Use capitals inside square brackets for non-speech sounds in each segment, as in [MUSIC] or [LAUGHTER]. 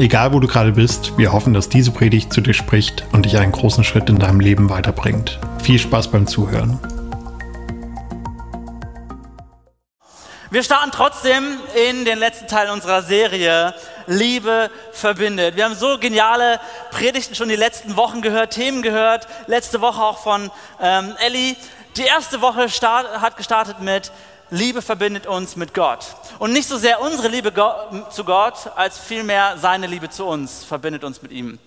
Egal wo du gerade bist, wir hoffen, dass diese Predigt zu dir spricht und dich einen großen Schritt in deinem Leben weiterbringt. Viel Spaß beim Zuhören. Wir starten trotzdem in den letzten Teil unserer Serie Liebe verbindet. Wir haben so geniale Predigten schon die letzten Wochen gehört, Themen gehört. Letzte Woche auch von ähm, Ellie. Die erste Woche start, hat gestartet mit Liebe verbindet uns mit Gott. Und nicht so sehr unsere Liebe zu Gott, als vielmehr seine Liebe zu uns verbindet uns mit ihm.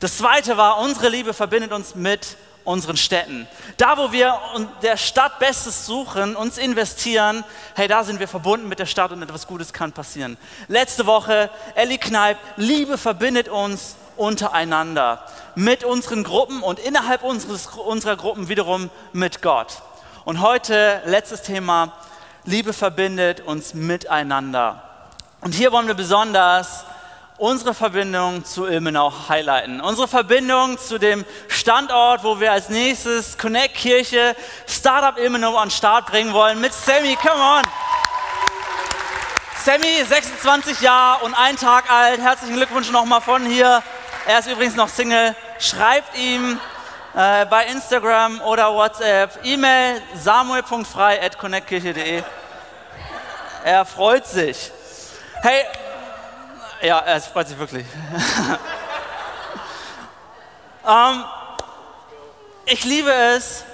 Das zweite war, unsere Liebe verbindet uns mit unseren Städten. Da, wo wir der Stadt Bestes suchen, uns investieren, hey, da sind wir verbunden mit der Stadt und etwas Gutes kann passieren. Letzte Woche, Ellie Kneip, Liebe verbindet uns untereinander, mit unseren Gruppen und innerhalb unseres, unserer Gruppen wiederum mit Gott. Und heute, letztes Thema, Liebe verbindet uns miteinander. Und hier wollen wir besonders unsere Verbindung zu Ilmenau highlighten. Unsere Verbindung zu dem Standort, wo wir als nächstes Connect Kirche Startup Ilmenau an Start bringen wollen mit Sammy. Come on! Sammy, 26 Jahre und ein Tag alt. Herzlichen Glückwunsch nochmal von hier. Er ist übrigens noch Single. Schreibt ihm äh, bei Instagram oder WhatsApp. E-Mail samuel.frei.connectkirche.de. Er freut sich. Hey, ja, er freut sich wirklich. [LAUGHS] ähm, ich liebe es,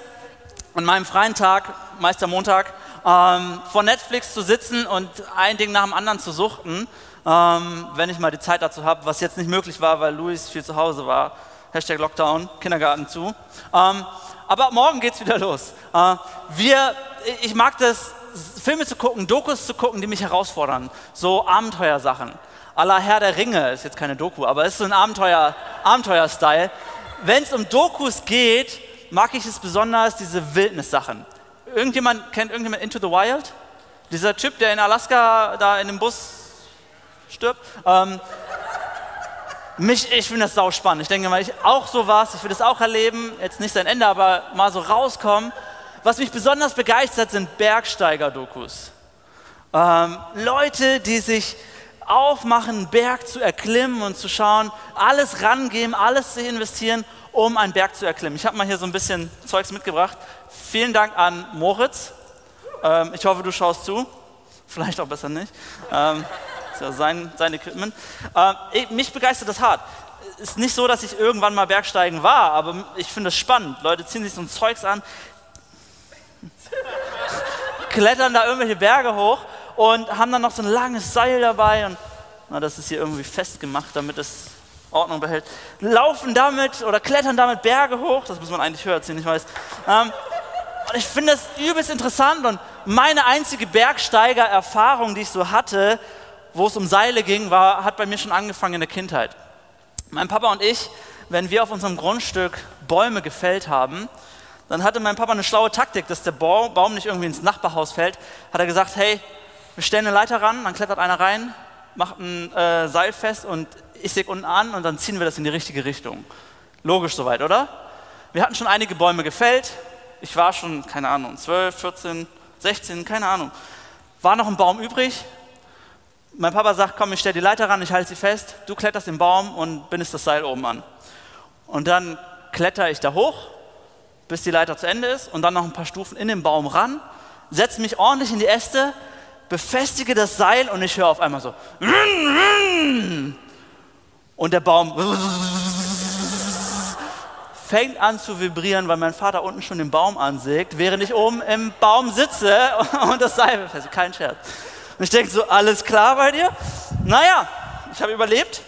an meinem freien Tag, meist am Montag, ähm, vor Netflix zu sitzen und ein Ding nach dem anderen zu suchten, ähm, wenn ich mal die Zeit dazu habe, was jetzt nicht möglich war, weil Luis viel zu Hause war. Hashtag Lockdown, Kindergarten zu. Ähm, aber morgen geht's wieder los. Äh, wir, ich mag das, Filme zu gucken, Dokus zu gucken, die mich herausfordern. So Abenteuersachen. Aller Herr der Ringe ist jetzt keine Doku, aber ist so ein Abenteuer, Abenteuer-Style. Wenn es um Dokus geht, mag ich es besonders, diese Wildnissachen. Irgendjemand kennt irgendjemand Into the Wild? Dieser Typ, der in Alaska da in dem Bus stirbt. Ähm, mich, ich finde das sau spannend. Ich denke mal, ich auch so was, ich will das auch erleben, jetzt nicht sein Ende, aber mal so rauskommen. Was mich besonders begeistert, sind Bergsteiger-Dokus. Ähm, Leute, die sich aufmachen, einen Berg zu erklimmen und zu schauen, alles rangeben, alles zu investieren, um einen Berg zu erklimmen. Ich habe mal hier so ein bisschen Zeugs mitgebracht. Vielen Dank an Moritz. Ähm, ich hoffe, du schaust zu. Vielleicht auch besser nicht. Ähm, sein, sein Equipment. Äh, mich begeistert das hart. Ist nicht so, dass ich irgendwann mal Bergsteigen war, aber ich finde es spannend. Leute ziehen sich so ein Zeugs an, klettern da irgendwelche Berge hoch und haben dann noch so ein langes Seil dabei und na, das ist hier irgendwie festgemacht, damit es Ordnung behält. Laufen damit oder klettern damit Berge hoch, das muss man eigentlich höher ziehen, ich weiß. Ähm, und ich finde das übelst interessant und meine einzige Bergsteiger-Erfahrung, die ich so hatte, wo es um Seile ging, war, hat bei mir schon angefangen in der Kindheit. Mein Papa und ich, wenn wir auf unserem Grundstück Bäume gefällt haben, dann hatte mein Papa eine schlaue Taktik, dass der Baum nicht irgendwie ins Nachbarhaus fällt. Hat er gesagt, hey, wir stellen eine Leiter ran, dann klettert einer rein, macht ein äh, Seil fest und ich säge unten an und dann ziehen wir das in die richtige Richtung. Logisch soweit, oder? Wir hatten schon einige Bäume gefällt. Ich war schon, keine Ahnung, 12, 14, 16, keine Ahnung. War noch ein Baum übrig, mein Papa sagt, komm, ich stelle die Leiter ran, ich halte sie fest, du kletterst den Baum und bindest das Seil oben an. Und dann kletter ich da hoch, bis die Leiter zu Ende ist und dann noch ein paar Stufen in den Baum ran, setze mich ordentlich in die Äste, befestige das Seil und ich höre auf einmal so. Und der Baum fängt an zu vibrieren, weil mein Vater unten schon den Baum ansägt, während ich oben im Baum sitze und das Seil befestige. Kein Scherz. Und ich denke so, alles klar bei dir? Naja, ich habe überlebt.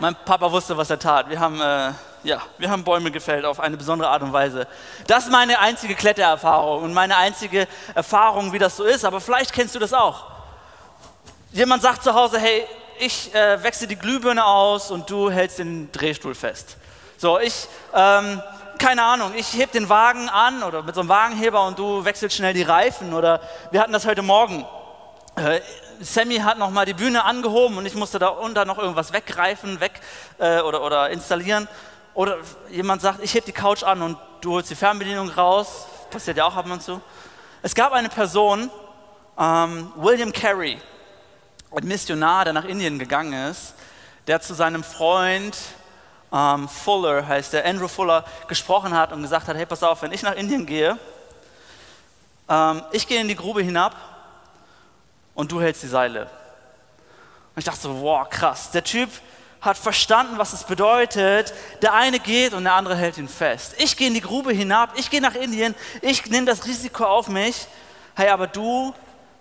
Mein Papa wusste, was er tat. Wir haben, äh, ja, wir haben Bäume gefällt auf eine besondere Art und Weise. Das ist meine einzige Klettererfahrung und meine einzige Erfahrung, wie das so ist. Aber vielleicht kennst du das auch. Jemand sagt zu Hause, hey, ich äh, wechsle die Glühbirne aus und du hältst den Drehstuhl fest. So, ich, ähm, keine Ahnung, ich heb den Wagen an oder mit so einem Wagenheber und du wechselst schnell die Reifen oder wir hatten das heute Morgen. Äh, Sammy hat noch mal die Bühne angehoben und ich musste da unter noch irgendwas weggreifen, weg äh, oder, oder installieren. Oder jemand sagt, ich heb die Couch an und du holst die Fernbedienung raus. Passiert ja auch ab und zu. Es gab eine Person, ähm, William Carey, ein Missionar, der nach Indien gegangen ist, der zu seinem Freund ähm, Fuller, heißt der Andrew Fuller, gesprochen hat und gesagt hat, hey, pass auf, wenn ich nach Indien gehe, ähm, ich gehe in die Grube hinab und du hältst die Seile. Und ich dachte so, wow, krass, der Typ hat verstanden, was es bedeutet. Der eine geht und der andere hält ihn fest. Ich gehe in die Grube hinab, ich gehe nach Indien, ich nehme das Risiko auf mich. Hey, aber du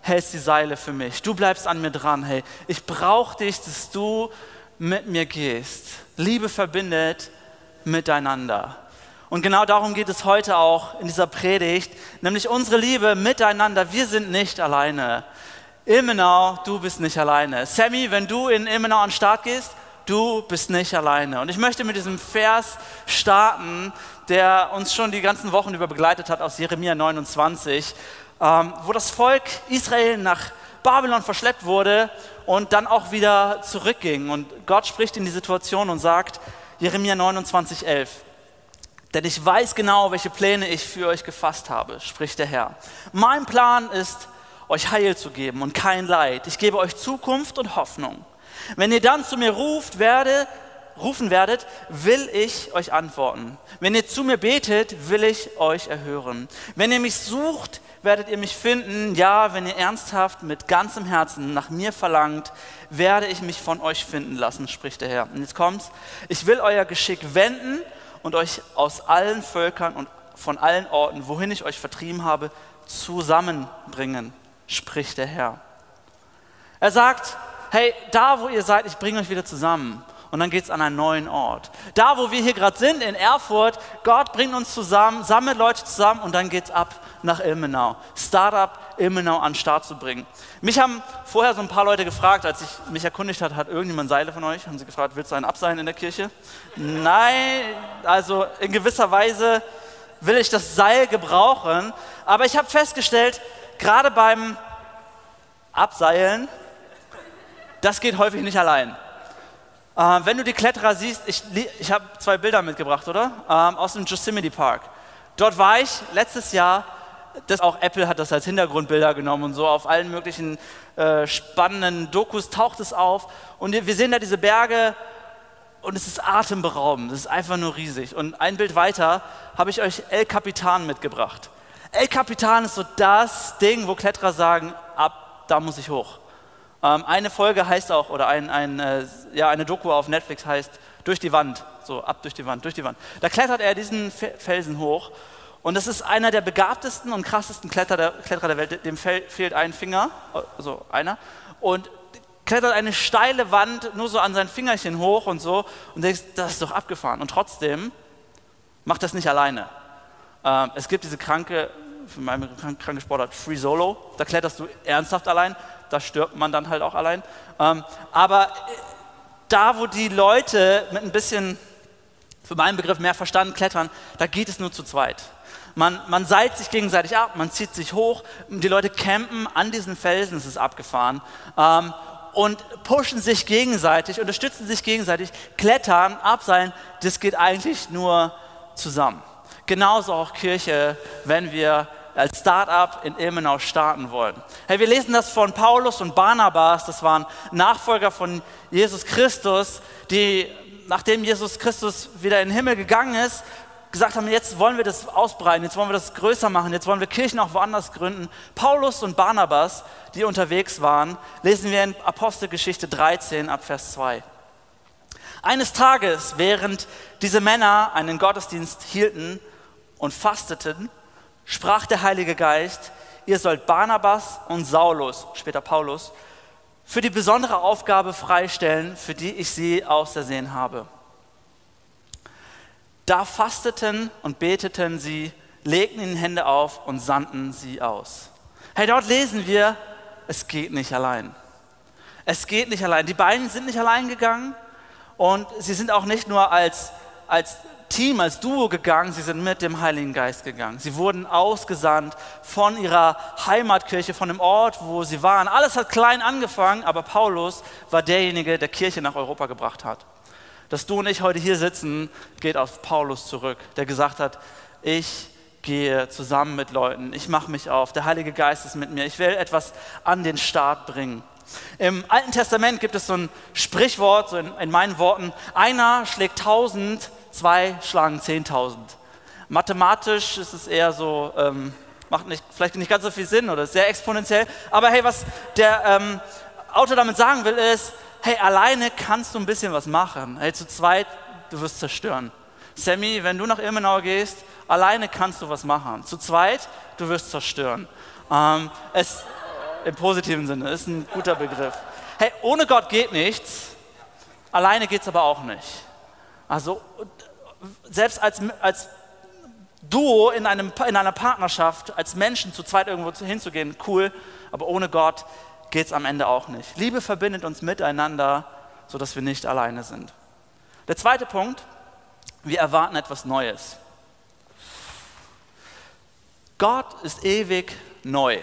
hältst die Seile für mich. Du bleibst an mir dran. Hey, ich brauche dich, dass du mit mir gehst. Liebe verbindet miteinander. Und genau darum geht es heute auch in dieser Predigt, nämlich unsere Liebe miteinander. Wir sind nicht alleine. Immenau, du bist nicht alleine. Sammy, wenn du in Immenau an den Start gehst, du bist nicht alleine. Und ich möchte mit diesem Vers starten, der uns schon die ganzen Wochen über begleitet hat aus Jeremia 29, ähm, wo das Volk Israel nach Babylon verschleppt wurde und dann auch wieder zurückging. Und Gott spricht in die Situation und sagt, Jeremia 29, 11, denn ich weiß genau, welche Pläne ich für euch gefasst habe, spricht der Herr. Mein Plan ist, euch Heil zu geben und kein Leid. Ich gebe euch Zukunft und Hoffnung. Wenn ihr dann zu mir ruft, werde, rufen werdet, will ich euch antworten. Wenn ihr zu mir betet, will ich euch erhören. Wenn ihr mich sucht, werdet ihr mich finden. Ja, wenn ihr ernsthaft mit ganzem Herzen nach mir verlangt, werde ich mich von euch finden lassen, spricht der Herr. Und jetzt kommt's. Ich will euer Geschick wenden und euch aus allen Völkern und von allen Orten, wohin ich euch vertrieben habe, zusammenbringen, spricht der Herr. Er sagt, hey, da wo ihr seid, ich bringe euch wieder zusammen und dann geht es an einen neuen Ort. Da, wo wir hier gerade sind, in Erfurt, Gott bringt uns zusammen, sammelt Leute zusammen und dann geht es ab nach Ilmenau. Startup Ilmenau an den Start zu bringen. Mich haben vorher so ein paar Leute gefragt, als ich mich erkundigt hat, hat irgendjemand Seile von euch? Haben sie gefragt, willst du einen Abseilen in der Kirche? Nein, also in gewisser Weise will ich das Seil gebrauchen, aber ich habe festgestellt, gerade beim Abseilen, das geht häufig nicht allein. Äh, wenn du die Kletterer siehst, ich, ich habe zwei Bilder mitgebracht, oder? Ähm, aus dem Yosemite Park. Dort war ich letztes Jahr, das auch Apple hat das als Hintergrundbilder genommen und so, auf allen möglichen äh, spannenden Dokus taucht es auf. Und wir sehen da diese Berge und es ist atemberaubend, es ist einfach nur riesig. Und ein Bild weiter habe ich euch El Capitan mitgebracht. El Capitan ist so das Ding, wo Kletterer sagen, ab, da muss ich hoch. Ähm, eine Folge heißt auch, oder ein, ein, äh, ja, eine Doku auf Netflix heißt Durch die Wand, so ab durch die Wand, durch die Wand. Da klettert er diesen Felsen hoch und das ist einer der begabtesten und krassesten Kletterer der, Kletterer der Welt. Dem fehlt ein Finger, also einer, und klettert eine steile Wand nur so an sein Fingerchen hoch und so und denkst, das ist doch abgefahren. Und trotzdem macht das nicht alleine. Ähm, es gibt diese kranke, für meine kranke Sportart, Free Solo, da kletterst du ernsthaft allein da stirbt man dann halt auch allein. Ähm, aber äh, da, wo die Leute mit ein bisschen, für meinen Begriff, mehr Verstand klettern, da geht es nur zu zweit. Man, man seilt sich gegenseitig ab, man zieht sich hoch, die Leute campen an diesen Felsen, es ist abgefahren, ähm, und pushen sich gegenseitig, unterstützen sich gegenseitig, klettern, abseilen, das geht eigentlich nur zusammen. Genauso auch Kirche, wenn wir als Start-up in Ilmenau starten wollen. Hey, wir lesen das von Paulus und Barnabas, das waren Nachfolger von Jesus Christus, die, nachdem Jesus Christus wieder in den Himmel gegangen ist, gesagt haben, jetzt wollen wir das ausbreiten, jetzt wollen wir das größer machen, jetzt wollen wir Kirchen auch woanders gründen. Paulus und Barnabas, die unterwegs waren, lesen wir in Apostelgeschichte 13 ab Vers 2. Eines Tages, während diese Männer einen Gottesdienst hielten und fasteten, sprach der Heilige Geist, ihr sollt Barnabas und Saulus, später Paulus, für die besondere Aufgabe freistellen, für die ich sie ausersehen habe. Da fasteten und beteten sie, legten ihnen Hände auf und sandten sie aus. Hey, dort lesen wir, es geht nicht allein. Es geht nicht allein. Die beiden sind nicht allein gegangen und sie sind auch nicht nur als als Team, als Duo gegangen, sie sind mit dem Heiligen Geist gegangen. Sie wurden ausgesandt von ihrer Heimatkirche, von dem Ort, wo sie waren. Alles hat klein angefangen, aber Paulus war derjenige, der Kirche nach Europa gebracht hat. Dass du und ich heute hier sitzen, geht auf Paulus zurück, der gesagt hat, ich gehe zusammen mit Leuten, ich mache mich auf, der Heilige Geist ist mit mir, ich will etwas an den Start bringen. Im Alten Testament gibt es so ein Sprichwort, so in, in meinen Worten, einer schlägt tausend, zwei schlagen zehntausend. Mathematisch ist es eher so, ähm, macht nicht, vielleicht nicht ganz so viel Sinn oder sehr exponentiell, aber hey, was der ähm, Autor damit sagen will, ist, hey, alleine kannst du ein bisschen was machen. Hey, zu zweit, du wirst zerstören. Sammy, wenn du nach Ilmenau gehst, alleine kannst du was machen. Zu zweit, du wirst zerstören. Ähm, es, Im positiven Sinne, ist ein guter Begriff. Hey, ohne Gott geht nichts, alleine geht es aber auch nicht. Also, selbst als, als Duo in, einem, in einer Partnerschaft, als Menschen zu zweit irgendwo hinzugehen, cool, aber ohne Gott geht es am Ende auch nicht. Liebe verbindet uns miteinander, sodass wir nicht alleine sind. Der zweite Punkt, wir erwarten etwas Neues. Gott ist ewig neu.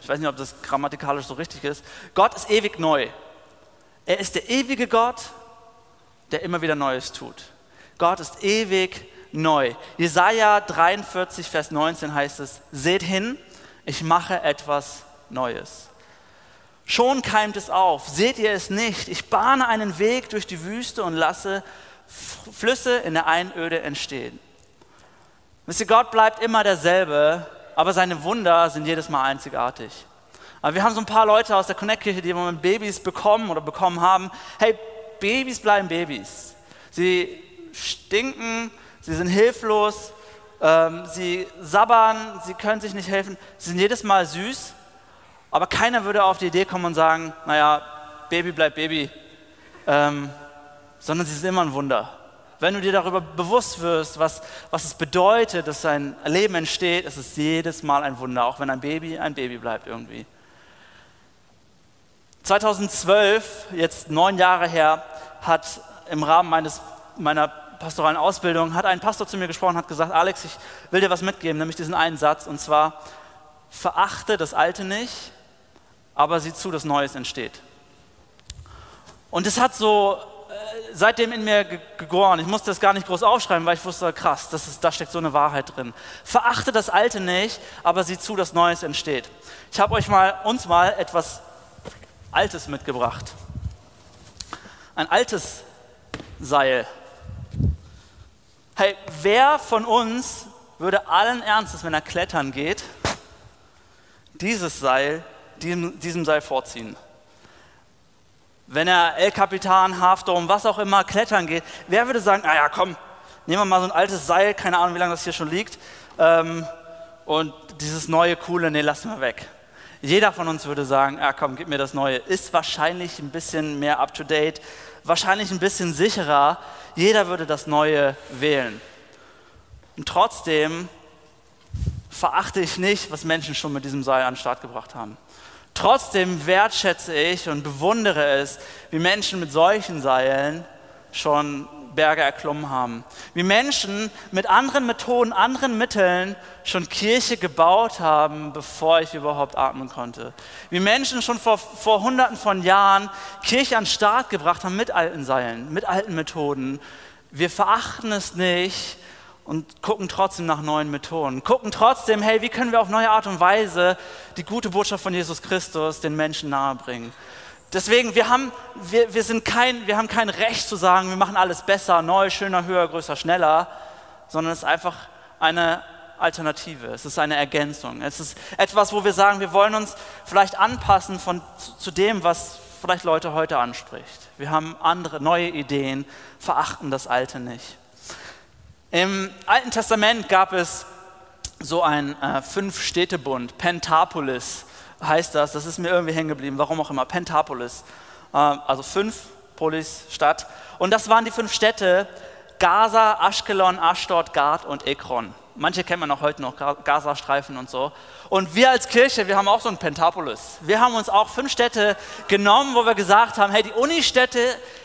Ich weiß nicht, ob das grammatikalisch so richtig ist. Gott ist ewig neu. Er ist der ewige Gott, der immer wieder Neues tut. Gott ist ewig neu. Jesaja 43, Vers 19 heißt es: Seht hin, ich mache etwas Neues. Schon keimt es auf. Seht ihr es nicht? Ich bahne einen Weg durch die Wüste und lasse Flüsse in der Einöde entstehen. Wisst ihr, Gott bleibt immer derselbe, aber seine Wunder sind jedes Mal einzigartig. Aber wir haben so ein paar Leute aus der Connect-Kirche, die im Moment Babys bekommen oder bekommen haben. Hey, Babys bleiben Babys. Sie stinken, sie sind hilflos, ähm, sie sabbern, sie können sich nicht helfen. Sie sind jedes Mal süß, aber keiner würde auf die Idee kommen und sagen, naja, Baby bleibt Baby, ähm, sondern sie sind immer ein Wunder. Wenn du dir darüber bewusst wirst, was, was es bedeutet, dass ein Leben entsteht, ist es jedes Mal ein Wunder, auch wenn ein Baby ein Baby bleibt irgendwie. 2012, jetzt neun Jahre her, hat im Rahmen meines, meiner pastoralen Ausbildung, hat ein Pastor zu mir gesprochen, hat gesagt, Alex, ich will dir was mitgeben, nämlich diesen einen Satz, und zwar, verachte das Alte nicht, aber sieh zu, dass Neues entsteht. Und es hat so äh, seitdem in mir gegoren. Ich musste das gar nicht groß aufschreiben, weil ich wusste, krass, das ist, da steckt so eine Wahrheit drin. Verachte das Alte nicht, aber sieh zu, dass Neues entsteht. Ich habe euch mal, uns mal etwas Altes mitgebracht. Ein altes Seil. Hey, wer von uns würde allen Ernstes, wenn er klettern geht, dieses Seil diesem, diesem Seil vorziehen. Wenn er El Capitan, Halfdome, was auch immer klettern geht, wer würde sagen, naja, komm, nehmen wir mal so ein altes Seil, keine Ahnung, wie lange das hier schon liegt, ähm, und dieses neue, coole, nee, lassen wir weg. Jeder von uns würde sagen, ja ah, komm, gib mir das Neue. Ist wahrscheinlich ein bisschen mehr up-to-date, wahrscheinlich ein bisschen sicherer. Jeder würde das Neue wählen. Und trotzdem verachte ich nicht, was Menschen schon mit diesem Seil an den Start gebracht haben. Trotzdem wertschätze ich und bewundere es, wie Menschen mit solchen Seilen schon Berge erklommen haben. Wie Menschen mit anderen Methoden, anderen Mitteln schon Kirche gebaut haben, bevor ich überhaupt atmen konnte. Wie Menschen schon vor, vor Hunderten von Jahren Kirche an den Start gebracht haben mit alten Seilen, mit alten Methoden. Wir verachten es nicht, und gucken trotzdem nach neuen Methoden. Gucken trotzdem, hey, wie können wir auf neue Art und Weise die gute Botschaft von Jesus Christus den Menschen nahebringen. Deswegen, wir haben, wir, wir, sind kein, wir haben kein Recht zu sagen, wir machen alles besser, neu, schöner, höher, größer, schneller, sondern es ist einfach eine Alternative, es ist eine Ergänzung. Es ist etwas, wo wir sagen, wir wollen uns vielleicht anpassen von, zu, zu dem, was vielleicht Leute heute anspricht. Wir haben andere, neue Ideen, verachten das Alte nicht. Im Alten Testament gab es so einen äh, Fünf-Städtebund, Pentapolis heißt das, das ist mir irgendwie hängen geblieben, warum auch immer, Pentapolis, äh, also fünf Polis, Stadt. Und das waren die fünf Städte, Gaza, Ashkelon, Ashdod, Gad und Ekron. Manche kennen man auch heute noch, Gazastreifen und so. Und wir als Kirche, wir haben auch so ein Pentapolis. Wir haben uns auch fünf Städte genommen, wo wir gesagt haben, hey, die Unistädte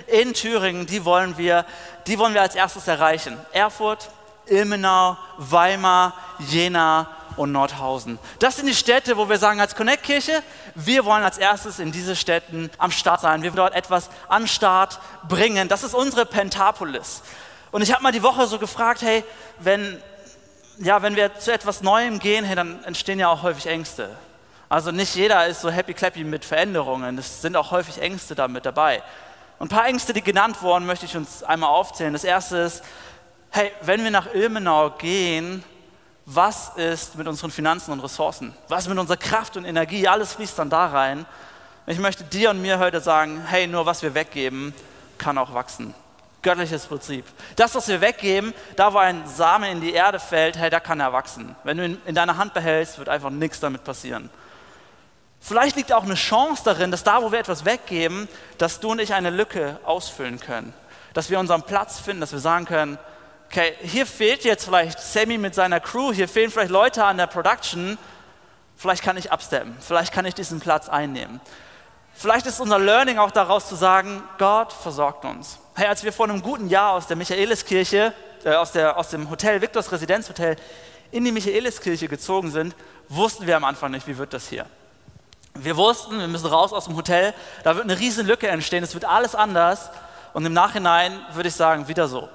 in Thüringen, die wollen wir, die wollen wir als erstes erreichen. Erfurt, Ilmenau, Weimar, Jena und Nordhausen. Das sind die Städte, wo wir sagen als Connect-Kirche, wir wollen als erstes in diese Städten am Start sein. Wir wollen dort etwas an Start bringen. Das ist unsere Pentapolis. Und ich habe mal die Woche so gefragt, hey, wenn, ja, wenn wir zu etwas Neuem gehen, hey, dann entstehen ja auch häufig Ängste. Also nicht jeder ist so happy clappy mit Veränderungen. Es sind auch häufig Ängste damit dabei. Und ein paar Ängste, die genannt wurden, möchte ich uns einmal aufzählen. Das erste ist, hey, wenn wir nach Ilmenau gehen, was ist mit unseren Finanzen und Ressourcen? Was ist mit unserer Kraft und Energie? Alles fließt dann da rein. Ich möchte dir und mir heute sagen, hey, nur was wir weggeben, kann auch wachsen. Göttliches Prinzip. Das, was wir weggeben, da wo ein Samen in die Erde fällt, hey, da kann er wachsen. Wenn du ihn in deiner Hand behältst, wird einfach nichts damit passieren. Vielleicht liegt auch eine Chance darin, dass da, wo wir etwas weggeben, dass du und ich eine Lücke ausfüllen können. Dass wir unseren Platz finden, dass wir sagen können, okay, hier fehlt jetzt vielleicht Sammy mit seiner Crew, hier fehlen vielleicht Leute an der Production, vielleicht kann ich absteppen, vielleicht kann ich diesen Platz einnehmen. Vielleicht ist unser Learning auch daraus zu sagen, Gott versorgt uns. Hey, als wir vor einem guten Jahr aus der Michaeliskirche, äh, aus, der, aus dem Hotel, Victors Residenzhotel, in die Michaeliskirche gezogen sind, wussten wir am Anfang nicht, wie wird das hier. Wir wussten, wir müssen raus aus dem Hotel, da wird eine riesen Lücke entstehen, es wird alles anders. Und im Nachhinein würde ich sagen, wieder so.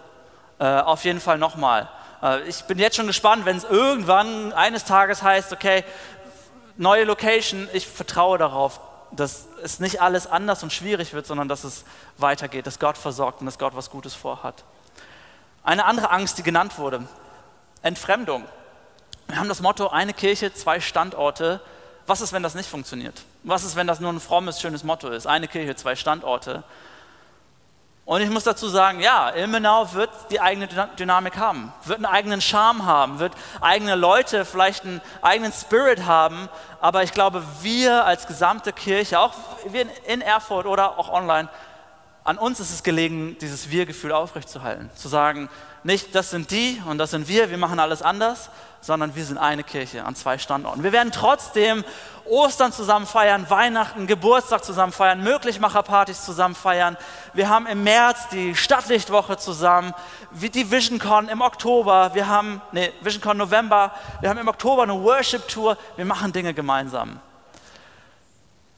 Äh, auf jeden Fall nochmal. Äh, ich bin jetzt schon gespannt, wenn es irgendwann eines Tages heißt, okay, neue Location, ich vertraue darauf, dass es nicht alles anders und schwierig wird, sondern dass es weitergeht, dass Gott versorgt und dass Gott was Gutes vorhat. Eine andere Angst, die genannt wurde, Entfremdung. Wir haben das Motto, eine Kirche, zwei Standorte. Was ist, wenn das nicht funktioniert? Was ist, wenn das nur ein frommes, schönes Motto ist? Eine Kirche, zwei Standorte. Und ich muss dazu sagen, ja, Ilmenau wird die eigene Dynamik haben, wird einen eigenen Charme haben, wird eigene Leute, vielleicht einen eigenen Spirit haben. Aber ich glaube, wir als gesamte Kirche, auch wir in Erfurt oder auch online, an uns ist es gelegen, dieses Wir-Gefühl aufrechtzuerhalten. Zu sagen, nicht das sind die und das sind wir, wir machen alles anders, sondern wir sind eine Kirche an zwei Standorten. Wir werden trotzdem Ostern zusammen feiern, Weihnachten, Geburtstag zusammen feiern, Möglichmacherpartys zusammen feiern. Wir haben im März die Stadtlichtwoche zusammen, die VisionCon im Oktober, wir haben, nee, VisionCon November, wir haben im Oktober eine Worship-Tour, wir machen Dinge gemeinsam.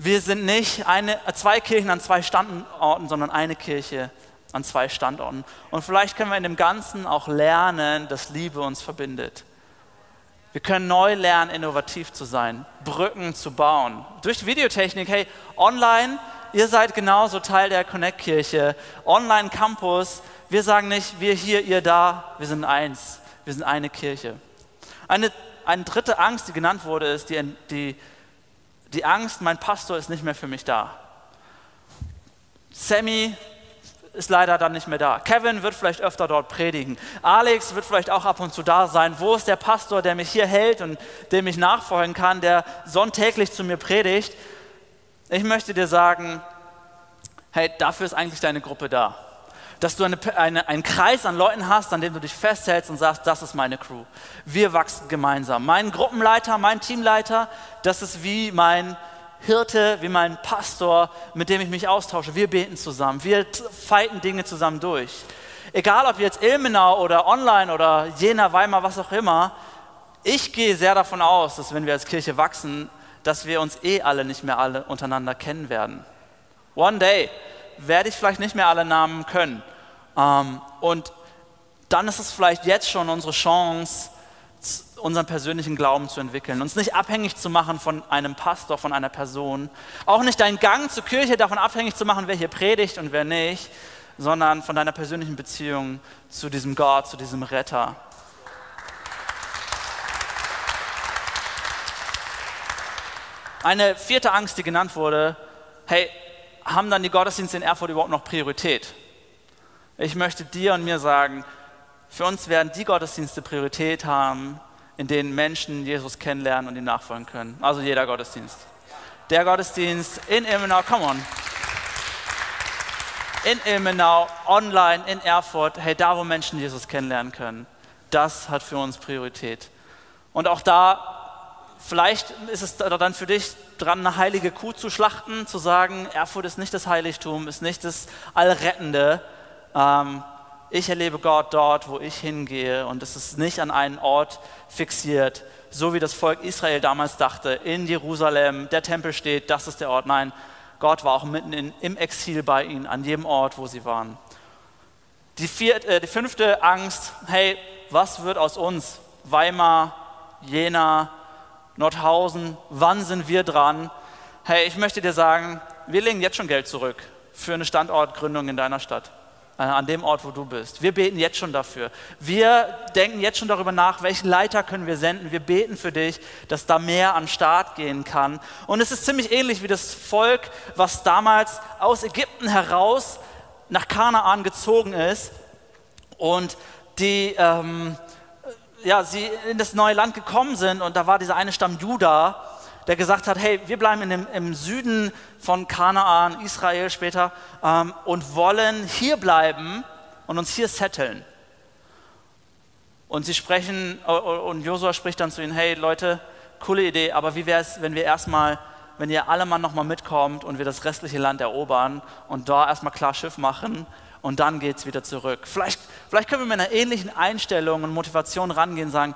Wir sind nicht eine, zwei Kirchen an zwei Standorten, sondern eine Kirche an zwei Standorten. Und vielleicht können wir in dem Ganzen auch lernen, dass Liebe uns verbindet. Wir können neu lernen, innovativ zu sein, Brücken zu bauen. Durch Videotechnik, hey, online, ihr seid genauso Teil der Connect-Kirche. Online-Campus, wir sagen nicht, wir hier, ihr da, wir sind eins, wir sind eine Kirche. Eine, eine dritte Angst, die genannt wurde, ist die, die, die Angst, mein Pastor ist nicht mehr für mich da. Sammy ist leider dann nicht mehr da. Kevin wird vielleicht öfter dort predigen. Alex wird vielleicht auch ab und zu da sein. Wo ist der Pastor, der mich hier hält und dem ich nachfolgen kann, der sonntäglich zu mir predigt? Ich möchte dir sagen, hey, dafür ist eigentlich deine Gruppe da. Dass du eine, eine, einen Kreis an Leuten hast, an dem du dich festhältst und sagst, das ist meine Crew. Wir wachsen gemeinsam. Mein Gruppenleiter, mein Teamleiter, das ist wie mein Hirte, wie mein Pastor, mit dem ich mich austausche. Wir beten zusammen, wir fighten Dinge zusammen durch. Egal ob jetzt Ilmenau oder online oder Jena, Weimar, was auch immer, ich gehe sehr davon aus, dass wenn wir als Kirche wachsen, dass wir uns eh alle nicht mehr alle untereinander kennen werden. One day werde ich vielleicht nicht mehr alle Namen können. Ähm, und dann ist es vielleicht jetzt schon unsere Chance, unseren persönlichen Glauben zu entwickeln, uns nicht abhängig zu machen von einem Pastor, von einer Person, auch nicht deinen Gang zur Kirche davon abhängig zu machen, wer hier predigt und wer nicht, sondern von deiner persönlichen Beziehung zu diesem Gott, zu diesem Retter. Eine vierte Angst, die genannt wurde, hey, haben dann die Gottesdienste in Erfurt überhaupt noch Priorität? Ich möchte dir und mir sagen, für uns werden die Gottesdienste Priorität haben, in denen Menschen Jesus kennenlernen und ihm nachfolgen können. Also jeder Gottesdienst. Der Gottesdienst in Ilmenau, come on. In Ilmenau, online, in Erfurt, hey, da wo Menschen Jesus kennenlernen können, das hat für uns Priorität. Und auch da, vielleicht ist es dann für dich dran, eine heilige Kuh zu schlachten, zu sagen, Erfurt ist nicht das Heiligtum, ist nicht das Allrettende. Ähm, ich erlebe Gott dort, wo ich hingehe und es ist nicht an einen Ort fixiert, so wie das Volk Israel damals dachte, in Jerusalem, der Tempel steht, das ist der Ort. Nein, Gott war auch mitten in, im Exil bei ihnen, an jedem Ort, wo sie waren. Die, vier, äh, die fünfte Angst, hey, was wird aus uns? Weimar, Jena, Nordhausen, wann sind wir dran? Hey, ich möchte dir sagen, wir legen jetzt schon Geld zurück für eine Standortgründung in deiner Stadt, äh, an dem Ort, wo du bist. Wir beten jetzt schon dafür. Wir denken jetzt schon darüber nach, welchen Leiter können wir senden. Wir beten für dich, dass da mehr an Start gehen kann. Und es ist ziemlich ähnlich wie das Volk, was damals aus Ägypten heraus nach Kanaan gezogen ist und die ähm, ja, sie in das neue Land gekommen sind und da war dieser eine Stamm Juda, der gesagt hat, hey, wir bleiben in dem, im Süden von Kanaan, Israel später, ähm, und wollen hier bleiben und uns hier setteln. Und sie sprechen, und Josua spricht dann zu ihnen, hey Leute, coole Idee, aber wie wäre es, wenn wir erstmal, wenn ihr alle Mann nochmal mitkommt und wir das restliche Land erobern und da erstmal klar Schiff machen und dann geht es wieder zurück. Vielleicht, vielleicht können wir mit einer ähnlichen Einstellung und Motivation rangehen und sagen,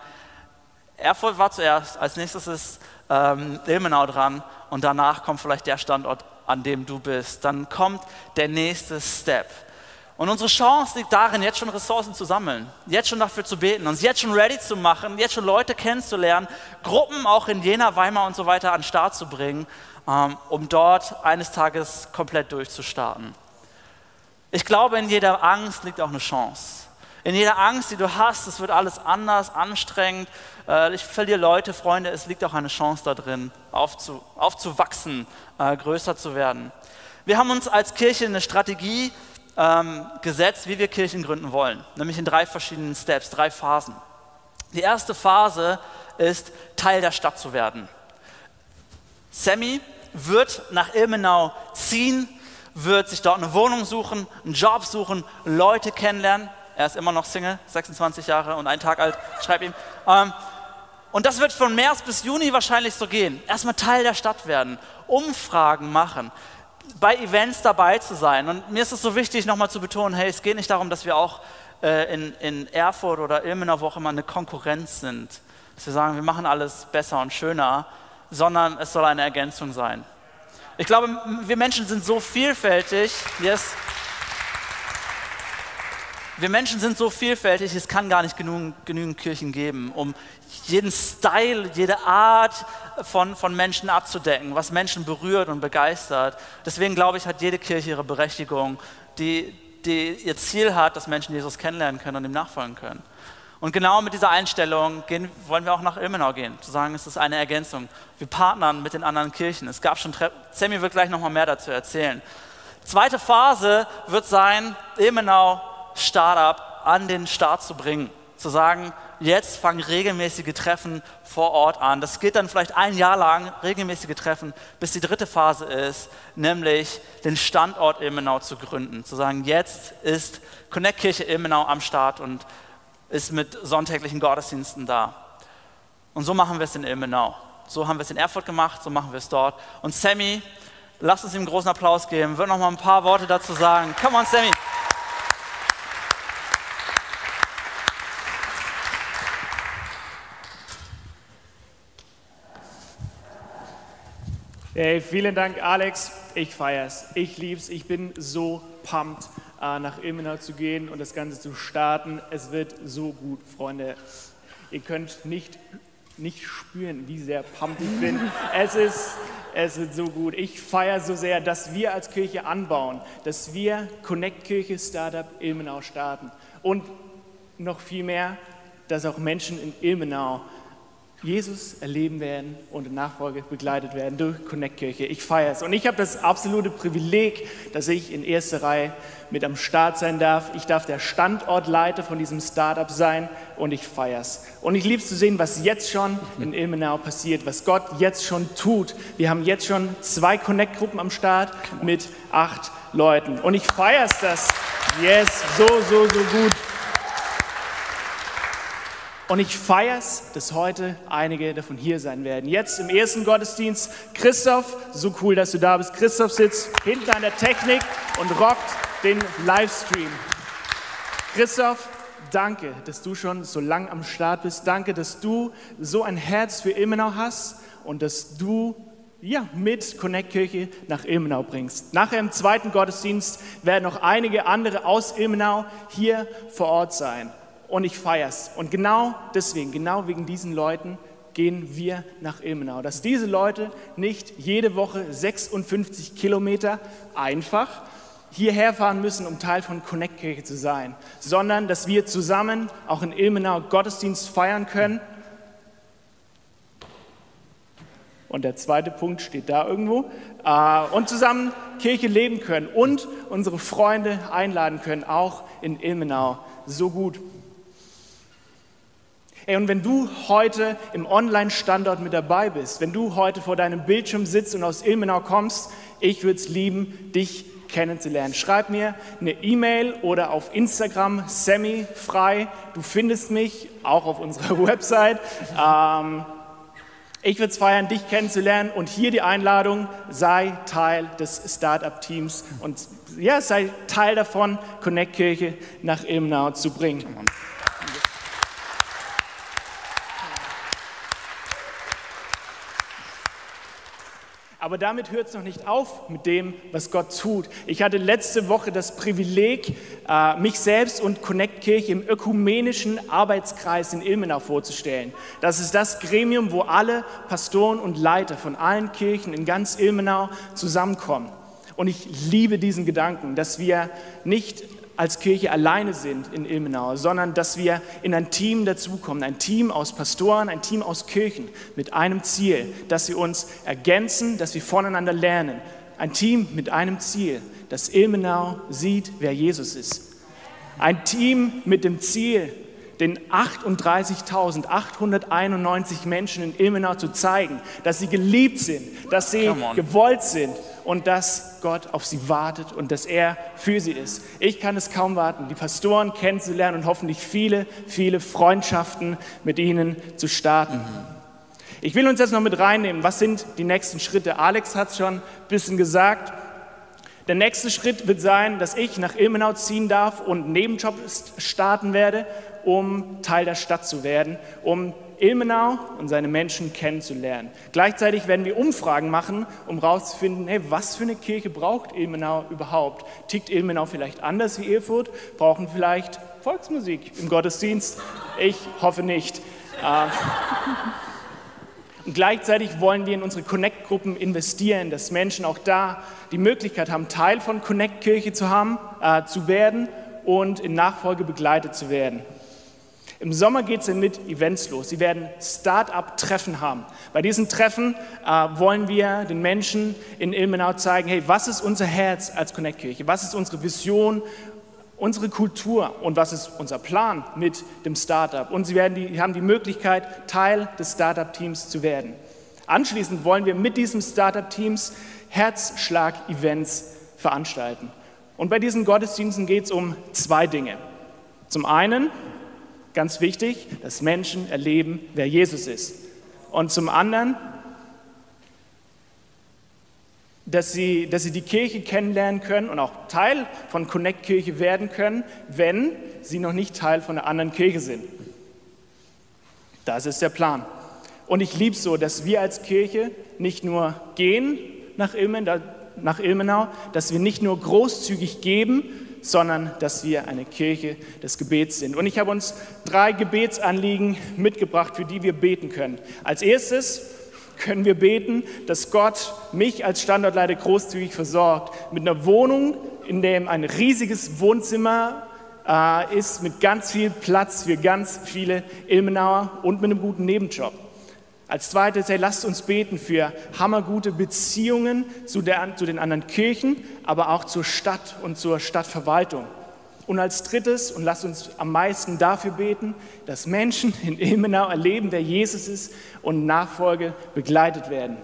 Erfurt war zuerst, als nächstes ist ähm, Ilmenau dran und danach kommt vielleicht der Standort, an dem du bist. Dann kommt der nächste Step. Und unsere Chance liegt darin, jetzt schon Ressourcen zu sammeln, jetzt schon dafür zu beten, uns jetzt schon ready zu machen, jetzt schon Leute kennenzulernen, Gruppen auch in Jena, Weimar und so weiter an den Start zu bringen, ähm, um dort eines Tages komplett durchzustarten. Ich glaube, in jeder Angst liegt auch eine Chance. In jeder Angst, die du hast, es wird alles anders, anstrengend, äh, ich verliere Leute, Freunde, es liegt auch eine Chance da drin, aufzu, aufzuwachsen, äh, größer zu werden. Wir haben uns als Kirche eine Strategie ähm, gesetzt, wie wir Kirchen gründen wollen, nämlich in drei verschiedenen Steps, drei Phasen. Die erste Phase ist, Teil der Stadt zu werden. Sammy wird nach Ilmenau ziehen, wird sich dort eine Wohnung suchen, einen Job suchen, Leute kennenlernen. Er ist immer noch Single, 26 Jahre und ein Tag alt, schreib ihm. Ähm, und das wird von März bis Juni wahrscheinlich so gehen. Erstmal Teil der Stadt werden, Umfragen machen, bei Events dabei zu sein. Und mir ist es so wichtig, nochmal zu betonen, hey, es geht nicht darum, dass wir auch äh, in, in Erfurt oder Ilmenau, wo auch immer, eine Konkurrenz sind. Dass wir sagen, wir machen alles besser und schöner, sondern es soll eine Ergänzung sein. Ich glaube, wir Menschen sind so vielfältig. Yes. Wir Menschen sind so vielfältig, es kann gar nicht genug, genügend Kirchen geben, um jeden Style, jede Art von, von Menschen abzudecken, was Menschen berührt und begeistert. Deswegen glaube ich, hat jede Kirche ihre Berechtigung, die, die ihr Ziel hat, dass Menschen Jesus kennenlernen können und ihm nachfolgen können. Und genau mit dieser Einstellung gehen, wollen wir auch nach Ilmenau gehen, zu sagen, es ist eine Ergänzung. Wir partnern mit den anderen Kirchen. Es gab schon, Sammy wird gleich nochmal mehr dazu erzählen. Zweite Phase wird sein, Ilmenau Startup an den Start zu bringen. Zu sagen, jetzt fangen regelmäßige Treffen vor Ort an. Das geht dann vielleicht ein Jahr lang, regelmäßige Treffen, bis die dritte Phase ist, nämlich den Standort Ilmenau zu gründen. Zu sagen, jetzt ist Connect Kirche Ilmenau am Start und ist mit sonntäglichen Gottesdiensten da. Und so machen wir es in Ilmenau. So haben wir es in Erfurt gemacht, so machen wir es dort. Und Sammy, lass uns ihm einen großen Applaus geben, wird noch mal ein paar Worte dazu sagen. Come on, Sammy. Hey, vielen Dank, Alex. Ich feier's. Ich lieb's. Ich bin so pumped nach Ilmenau zu gehen und das Ganze zu starten. Es wird so gut, Freunde. Ihr könnt nicht, nicht spüren, wie sehr pumped ich bin. Es ist, es wird so gut. Ich feiere so sehr, dass wir als Kirche anbauen, dass wir Connect Kirche Startup Ilmenau starten. Und noch viel mehr, dass auch Menschen in Ilmenau Jesus erleben werden und in Nachfolge begleitet werden durch Connect Kirche. Ich feiere es. Und ich habe das absolute Privileg, dass ich in erster Reihe mit am Start sein darf. Ich darf der Standortleiter von diesem Startup sein und ich feiere es. Und ich liebe es zu sehen, was jetzt schon in Ilmenau passiert, was Gott jetzt schon tut. Wir haben jetzt schon zwei Connect-Gruppen am Start mit acht Leuten. Und ich feiere es das. Yes, so, so, so gut. Und ich feiere es, dass heute einige davon hier sein werden. Jetzt im ersten Gottesdienst Christoph, so cool, dass du da bist. Christoph sitzt hinten an der Technik und rockt den Livestream. Christoph, danke, dass du schon so lang am Start bist. Danke, dass du so ein Herz für Immenau hast und dass du ja, mit Connect Kirche nach Ilmenau bringst. Nachher im zweiten Gottesdienst werden noch einige andere aus Ilmenau hier vor Ort sein und ich feier's. Und genau deswegen, genau wegen diesen Leuten gehen wir nach Ilmenau. Dass diese Leute nicht jede Woche 56 Kilometer einfach hierher fahren müssen, um Teil von Connect Kirche zu sein, sondern dass wir zusammen auch in Ilmenau Gottesdienst feiern können. Und der zweite Punkt steht da irgendwo. Äh, und zusammen Kirche leben können und unsere Freunde einladen können, auch in Ilmenau. So gut. Ey, und wenn du heute im Online-Standort mit dabei bist, wenn du heute vor deinem Bildschirm sitzt und aus Ilmenau kommst, ich würde es lieben, dich kennenzulernen. Schreib mir eine E-Mail oder auf Instagram Sammy frei. Du findest mich auch auf unserer [LAUGHS] Website. Ähm, ich würde es feiern, dich kennenzulernen und hier die Einladung, sei Teil des Startup-Teams und ja, sei Teil davon, Connect Kirche nach Ilmenau zu bringen. Aber damit hört es noch nicht auf mit dem, was Gott tut. Ich hatte letzte Woche das Privileg, äh, mich selbst und Connect Kirche im ökumenischen Arbeitskreis in Ilmenau vorzustellen. Das ist das Gremium, wo alle Pastoren und Leiter von allen Kirchen in ganz Ilmenau zusammenkommen. Und ich liebe diesen Gedanken, dass wir nicht als Kirche alleine sind in Ilmenau, sondern dass wir in ein Team dazukommen, ein Team aus Pastoren, ein Team aus Kirchen mit einem Ziel, dass wir uns ergänzen, dass wir voneinander lernen. Ein Team mit einem Ziel, dass Ilmenau sieht, wer Jesus ist. Ein Team mit dem Ziel, den 38.891 Menschen in Ilmenau zu zeigen, dass sie geliebt sind, dass sie gewollt sind und dass Gott auf sie wartet und dass er für sie ist. Ich kann es kaum warten, die Pastoren kennenzulernen und hoffentlich viele, viele Freundschaften mit ihnen zu starten. Ich will uns jetzt noch mit reinnehmen, was sind die nächsten Schritte? Alex hat es schon ein bisschen gesagt. Der nächste Schritt wird sein, dass ich nach Ilmenau ziehen darf und einen Nebenjob starten werde, um Teil der Stadt zu werden, um Ilmenau und seine Menschen kennenzulernen. Gleichzeitig werden wir Umfragen machen, um herauszufinden, hey, was für eine Kirche braucht Ilmenau überhaupt? Tickt Ilmenau vielleicht anders wie Erfurt? Brauchen vielleicht Volksmusik im Gottesdienst? Ich hoffe nicht. Äh, [LAUGHS] und gleichzeitig wollen wir in unsere Connect-Gruppen investieren, dass Menschen auch da die Möglichkeit haben, Teil von Connect-Kirche zu äh, zu werden und in Nachfolge begleitet zu werden. Im Sommer geht es mit Events los. Sie werden Start-up-Treffen haben. Bei diesen Treffen äh, wollen wir den Menschen in Ilmenau zeigen, hey, was ist unser Herz als Connect-Kirche? Was ist unsere Vision, unsere Kultur und was ist unser Plan mit dem Startup? Und sie werden die, haben die Möglichkeit, Teil des Startup-Teams zu werden. Anschließend wollen wir mit diesem Startup-Teams Herzschlag-Events veranstalten. Und bei diesen Gottesdiensten geht es um zwei Dinge. Zum einen Ganz wichtig, dass Menschen erleben, wer Jesus ist. Und zum anderen, dass sie, dass sie die Kirche kennenlernen können und auch Teil von Connect Kirche werden können, wenn sie noch nicht Teil von einer anderen Kirche sind. Das ist der Plan. Und ich liebe es so, dass wir als Kirche nicht nur gehen nach Ilmenau, nach Ilmenau, dass wir nicht nur großzügig geben, sondern dass wir eine Kirche des Gebets sind. Und ich habe uns drei Gebetsanliegen mitgebracht, für die wir beten können. Als erstes können wir beten, dass Gott mich als Standortleiter großzügig versorgt mit einer Wohnung, in der ein riesiges Wohnzimmer äh, ist, mit ganz viel Platz für ganz viele Ilmenauer und mit einem guten Nebenjob. Als zweites, hey, lasst uns beten für hammergute Beziehungen zu, der, zu den anderen Kirchen, aber auch zur Stadt und zur Stadtverwaltung. Und als drittes, und lasst uns am meisten dafür beten, dass Menschen in Ilmenau erleben, wer Jesus ist und Nachfolge begleitet werden.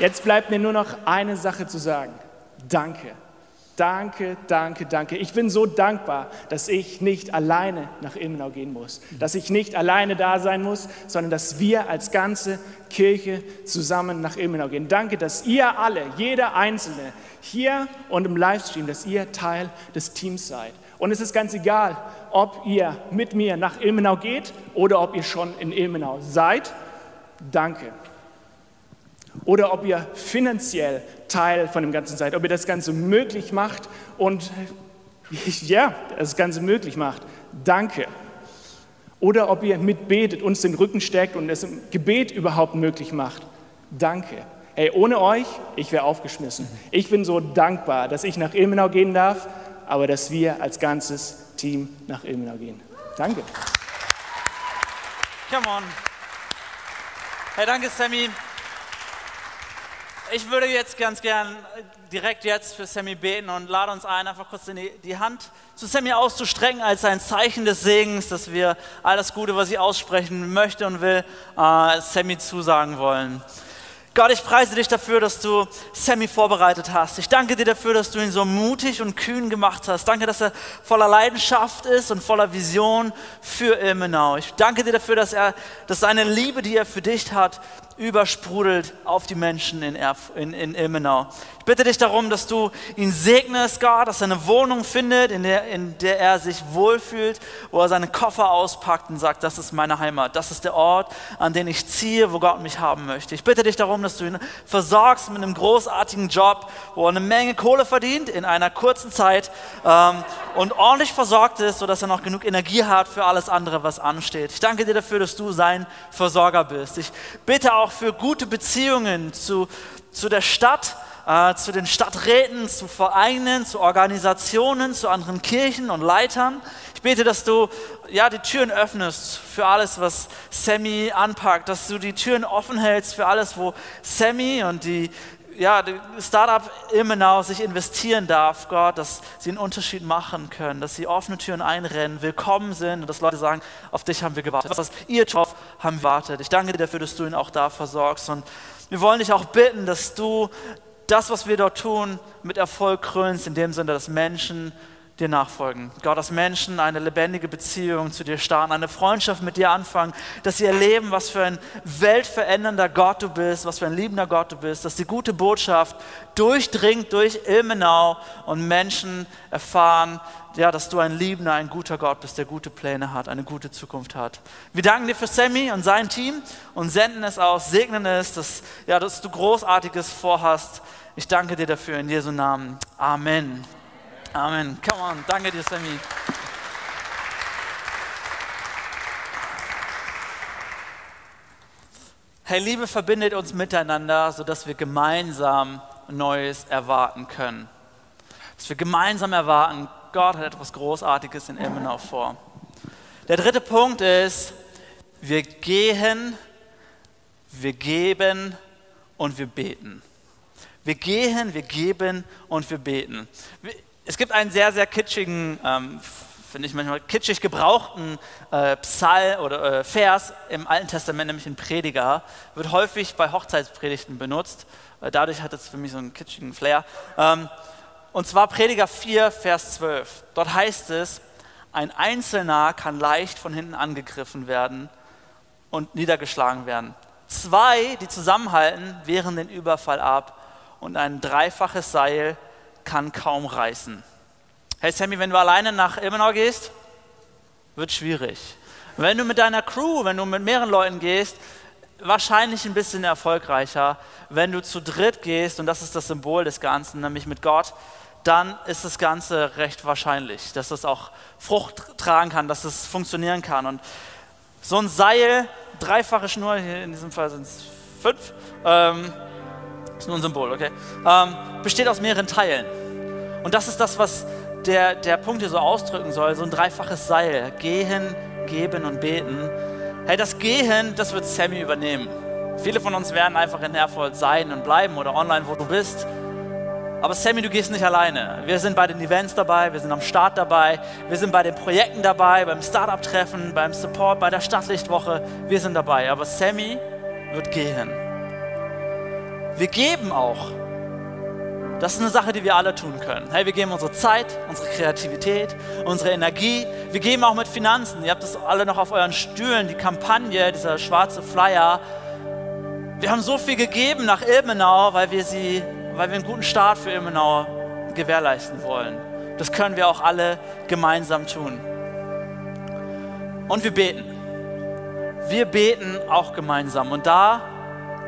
Jetzt bleibt mir nur noch eine Sache zu sagen. Danke. Danke, danke, danke. Ich bin so dankbar, dass ich nicht alleine nach Ilmenau gehen muss, dass ich nicht alleine da sein muss, sondern dass wir als ganze Kirche zusammen nach Ilmenau gehen. Danke, dass ihr alle, jeder Einzelne hier und im Livestream, dass ihr Teil des Teams seid. Und es ist ganz egal, ob ihr mit mir nach Ilmenau geht oder ob ihr schon in Ilmenau seid. Danke oder ob ihr finanziell Teil von dem Ganzen seid, ob ihr das Ganze möglich macht und [LAUGHS] ja, das Ganze möglich macht. Danke. Oder ob ihr mitbetet, uns den Rücken steckt und es im Gebet überhaupt möglich macht. Danke. Hey, ohne euch, ich wäre aufgeschmissen. Ich bin so dankbar, dass ich nach Ilmenau gehen darf, aber dass wir als ganzes Team nach Ilmenau gehen. Danke. Come on. Hey, danke, Sammy ich würde jetzt ganz gern direkt jetzt für Sammy beten und lade uns ein, einfach kurz die, die Hand zu Sammy auszustrecken als ein Zeichen des Segens, dass wir alles Gute, was sie aussprechen möchte und will, äh, Sammy zusagen wollen. Gott, ich preise dich dafür, dass du Sammy vorbereitet hast. Ich danke dir dafür, dass du ihn so mutig und kühn gemacht hast. Danke, dass er voller Leidenschaft ist und voller Vision für Ilmenau. Ich danke dir dafür, dass er, dass seine Liebe, die er für dich hat, übersprudelt auf die Menschen in, Erf in, in Ilmenau. Ich bitte dich darum, dass du ihn segnest, Gott, dass er eine Wohnung findet, in der, in der er sich wohlfühlt, wo er seine Koffer auspackt und sagt, das ist meine Heimat, das ist der Ort, an den ich ziehe, wo Gott mich haben möchte. Ich bitte dich darum, dass du ihn versorgst mit einem großartigen Job, wo er eine Menge Kohle verdient in einer kurzen Zeit ähm, und ordentlich versorgt ist, sodass er noch genug Energie hat für alles andere, was ansteht. Ich danke dir dafür, dass du sein Versorger bist. Ich bitte auch für gute Beziehungen zu, zu der Stadt, äh, zu den Stadträten, zu Vereinen, zu Organisationen, zu anderen Kirchen und Leitern. Ich bete, dass du ja, die Türen öffnest für alles, was Sammy anpackt, dass du die Türen offen hältst für alles, wo Sammy und die, ja, die Startup Immenau sich investieren darf, Gott, dass sie einen Unterschied machen können, dass sie offene Türen einrennen, willkommen sind und dass Leute sagen, auf dich haben wir gewartet, was ihr drauf haben wir gewartet. Ich danke dir dafür, dass du ihn auch da versorgst und wir wollen dich auch bitten, dass du das, was wir dort tun, mit Erfolg krönst, in dem Sinne, dass Menschen dir nachfolgen. Gott, dass Menschen eine lebendige Beziehung zu dir starten, eine Freundschaft mit dir anfangen, dass sie erleben, was für ein weltverändernder Gott du bist, was für ein liebender Gott du bist, dass die gute Botschaft durchdringt durch Ilmenau und Menschen erfahren, ja, dass du ein liebender, ein guter Gott bist, der gute Pläne hat, eine gute Zukunft hat. Wir danken dir für Sammy und sein Team und senden es aus, segnen es, dass, ja, dass du Großartiges vorhast. Ich danke dir dafür in Jesu Namen. Amen. Amen. Come on. Danke dir, Sammy. Hey, Liebe verbindet uns miteinander, sodass wir gemeinsam Neues erwarten können. Dass wir gemeinsam erwarten, Gott hat etwas Großartiges in Immenau vor. Der dritte Punkt ist, wir gehen, wir geben und wir beten. Wir gehen, wir geben und wir beten. Es gibt einen sehr, sehr kitschigen, ähm, finde ich manchmal kitschig gebrauchten äh, Psalm oder äh, Vers im Alten Testament, nämlich ein Prediger, wird häufig bei Hochzeitspredigten benutzt. Äh, dadurch hat es für mich so einen kitschigen Flair. Ähm, und zwar Prediger 4, Vers 12. Dort heißt es, ein Einzelner kann leicht von hinten angegriffen werden und niedergeschlagen werden. Zwei, die zusammenhalten, wehren den Überfall ab und ein dreifaches Seil kann kaum reißen. Hey Sammy, wenn du alleine nach Ilmenau gehst, wird schwierig. Wenn du mit deiner Crew, wenn du mit mehreren Leuten gehst, wahrscheinlich ein bisschen erfolgreicher. Wenn du zu dritt gehst, und das ist das Symbol des Ganzen, nämlich mit Gott, dann ist das Ganze recht wahrscheinlich, dass es auch Frucht tragen kann, dass es funktionieren kann. Und so ein Seil, dreifache Schnur, hier in diesem Fall sind es fünf, ähm, ist nur ein Symbol, okay, ähm, besteht aus mehreren Teilen. Und das ist das, was der, der Punkt hier so ausdrücken soll, so ein dreifaches Seil. Gehen, geben und beten. Hey, das Gehen, das wird Sammy übernehmen. Viele von uns werden einfach in Erfurt sein und bleiben oder online, wo du bist. Aber Sammy, du gehst nicht alleine. Wir sind bei den Events dabei, wir sind am Start dabei, wir sind bei den Projekten dabei, beim Startup-Treffen, beim Support, bei der Stadtlichtwoche. Wir sind dabei. Aber Sammy wird gehen. Wir geben auch. Das ist eine Sache, die wir alle tun können. Hey, wir geben unsere Zeit, unsere Kreativität, unsere Energie. Wir geben auch mit Finanzen. Ihr habt das alle noch auf euren Stühlen, die Kampagne, dieser schwarze Flyer. Wir haben so viel gegeben nach Ilmenau, weil wir, sie, weil wir einen guten Start für Ilmenau gewährleisten wollen. Das können wir auch alle gemeinsam tun. Und wir beten. Wir beten auch gemeinsam. Und da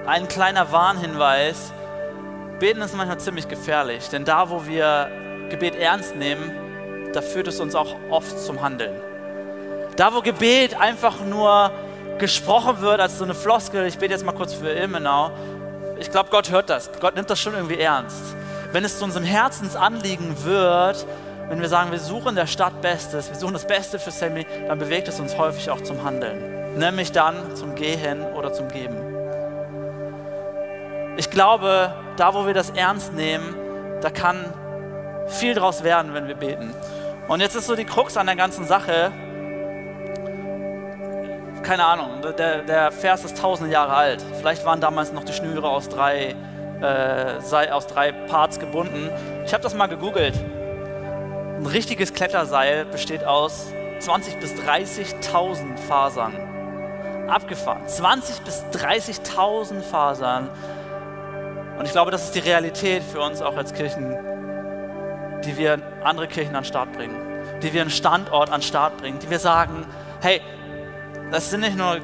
ein kleiner Warnhinweis. Beten ist manchmal ziemlich gefährlich, denn da, wo wir Gebet ernst nehmen, da führt es uns auch oft zum Handeln. Da, wo Gebet einfach nur gesprochen wird als so eine Floskel, ich bete jetzt mal kurz für Ilmenau, ich glaube, Gott hört das. Gott nimmt das schon irgendwie ernst. Wenn es zu unserem Herzensanliegen wird, wenn wir sagen, wir suchen der Stadt Bestes, wir suchen das Beste für Sammy, dann bewegt es uns häufig auch zum Handeln. Nämlich dann zum Gehen oder zum Geben. Ich glaube, da wo wir das ernst nehmen, da kann viel draus werden, wenn wir beten. Und jetzt ist so die Krux an der ganzen Sache. Keine Ahnung, der, der Vers ist tausende Jahre alt. Vielleicht waren damals noch die Schnüre aus drei, äh, aus drei Parts gebunden. Ich habe das mal gegoogelt. Ein richtiges Kletterseil besteht aus 20.000 bis 30.000 Fasern. Abgefahren. 20.000 bis 30.000 Fasern. Und ich glaube, das ist die Realität für uns auch als Kirchen, die wir andere Kirchen an den Start bringen. Die wir einen Standort an den Start bringen. Die wir sagen, hey, das sind nicht nur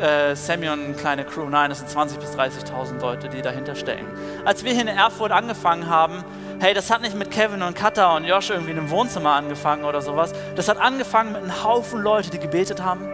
äh, Sammy und eine kleine Crew, nein, das sind 20.000 bis 30.000 Leute, die dahinter stecken. Als wir hier in Erfurt angefangen haben, hey, das hat nicht mit Kevin und Katha und Josh irgendwie in einem Wohnzimmer angefangen oder sowas. Das hat angefangen mit einem Haufen Leute, die gebetet haben.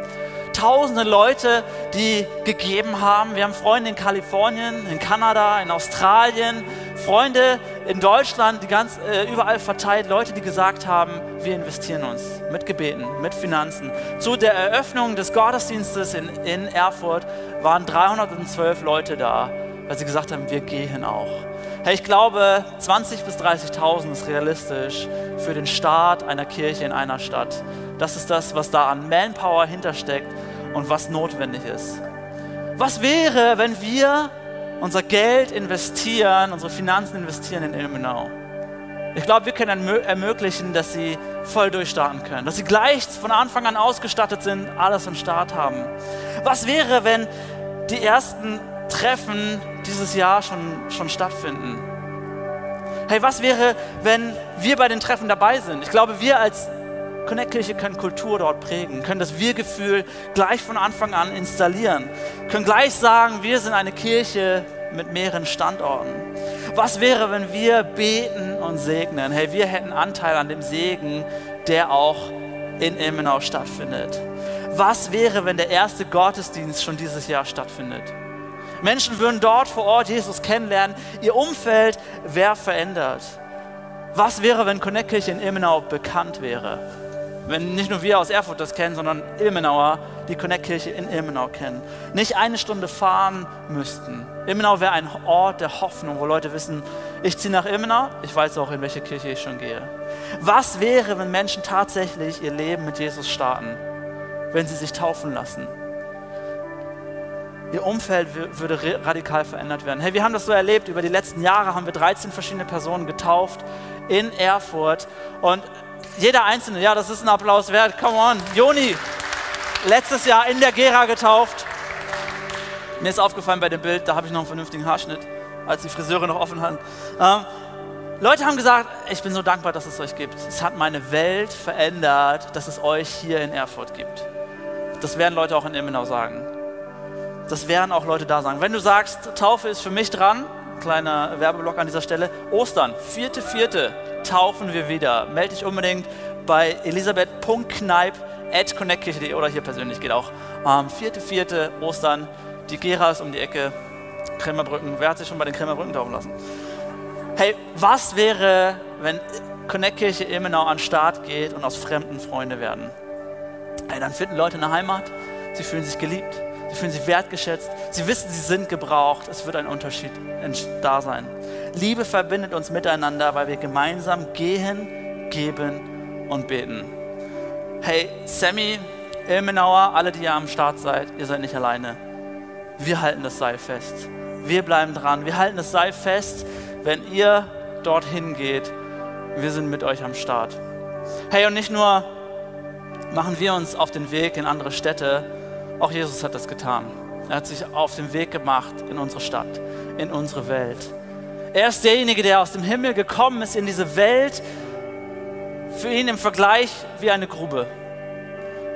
Tausende Leute, die gegeben haben. Wir haben Freunde in Kalifornien, in Kanada, in Australien, Freunde in Deutschland, die ganz äh, überall verteilt, Leute, die gesagt haben, wir investieren uns mit Gebeten, mit Finanzen. Zu der Eröffnung des Gottesdienstes in, in Erfurt waren 312 Leute da, weil sie gesagt haben, wir gehen auch. Hey, ich glaube, 20.000 bis 30.000 ist realistisch für den Start einer Kirche in einer Stadt. Das ist das, was da an Manpower hintersteckt und was notwendig ist. Was wäre, wenn wir unser Geld investieren, unsere Finanzen investieren in Ilmenau? Ich glaube, wir können ermöglichen, dass sie voll durchstarten können, dass sie gleich von Anfang an ausgestattet sind, alles im Start haben. Was wäre, wenn die ersten Treffen dieses Jahr schon, schon stattfinden. Hey, was wäre, wenn wir bei den Treffen dabei sind? Ich glaube, wir als Connect-Kirche können Kultur dort prägen, können das Wir-Gefühl gleich von Anfang an installieren, können gleich sagen, wir sind eine Kirche mit mehreren Standorten. Was wäre, wenn wir beten und segnen? Hey, wir hätten Anteil an dem Segen, der auch in Ilmenau stattfindet. Was wäre, wenn der erste Gottesdienst schon dieses Jahr stattfindet? Menschen würden dort vor Ort Jesus kennenlernen. Ihr Umfeld wäre verändert. Was wäre, wenn Connect-Kirche in Ilmenau bekannt wäre? Wenn nicht nur wir aus Erfurt das kennen, sondern Ilmenauer die Connect-Kirche in Ilmenau kennen. Nicht eine Stunde fahren müssten. Ilmenau wäre ein Ort der Hoffnung, wo Leute wissen, ich ziehe nach Ilmenau, ich weiß auch, in welche Kirche ich schon gehe. Was wäre, wenn Menschen tatsächlich ihr Leben mit Jesus starten, wenn sie sich taufen lassen? Ihr Umfeld würde radikal verändert werden. Hey, wir haben das so erlebt. Über die letzten Jahre haben wir 13 verschiedene Personen getauft in Erfurt. Und jeder Einzelne, ja, das ist ein Applaus wert. Come on. Joni, letztes Jahr in der Gera getauft. Mir ist aufgefallen bei dem Bild, da habe ich noch einen vernünftigen Haarschnitt, als die Friseure noch offen hatten. Ähm, Leute haben gesagt, ich bin so dankbar, dass es euch gibt. Es hat meine Welt verändert, dass es euch hier in Erfurt gibt. Das werden Leute auch in Ilmenau sagen das werden auch Leute da sagen. Wenn du sagst, Taufe ist für mich dran, kleiner Werbeblock an dieser Stelle, Ostern, vierte, vierte, taufen wir wieder. Melde dich unbedingt bei elisabeth.kneip.connectkirche.de oder hier persönlich geht auch. Ähm, vierte, vierte, Ostern, die Gera ist um die Ecke, Krämerbrücken. Wer hat sich schon bei den Krämerbrücken taufen lassen? Hey, was wäre, wenn Connectkirche Ilmenau an den Start geht und aus Fremden Freunde werden? Hey, dann finden Leute eine Heimat, sie fühlen sich geliebt Sie fühlen sich wertgeschätzt. Sie wissen, sie sind gebraucht. Es wird ein Unterschied da sein. Liebe verbindet uns miteinander, weil wir gemeinsam gehen, geben und beten. Hey, Sammy, Ilmenauer, alle, die ihr am Start seid, ihr seid nicht alleine. Wir halten das Seil fest. Wir bleiben dran. Wir halten das Seil fest, wenn ihr dorthin geht, wir sind mit euch am Start. Hey, und nicht nur machen wir uns auf den Weg in andere Städte, auch Jesus hat das getan. Er hat sich auf den Weg gemacht in unsere Stadt, in unsere Welt. Er ist derjenige, der aus dem Himmel gekommen ist in diese Welt, für ihn im Vergleich wie eine Grube.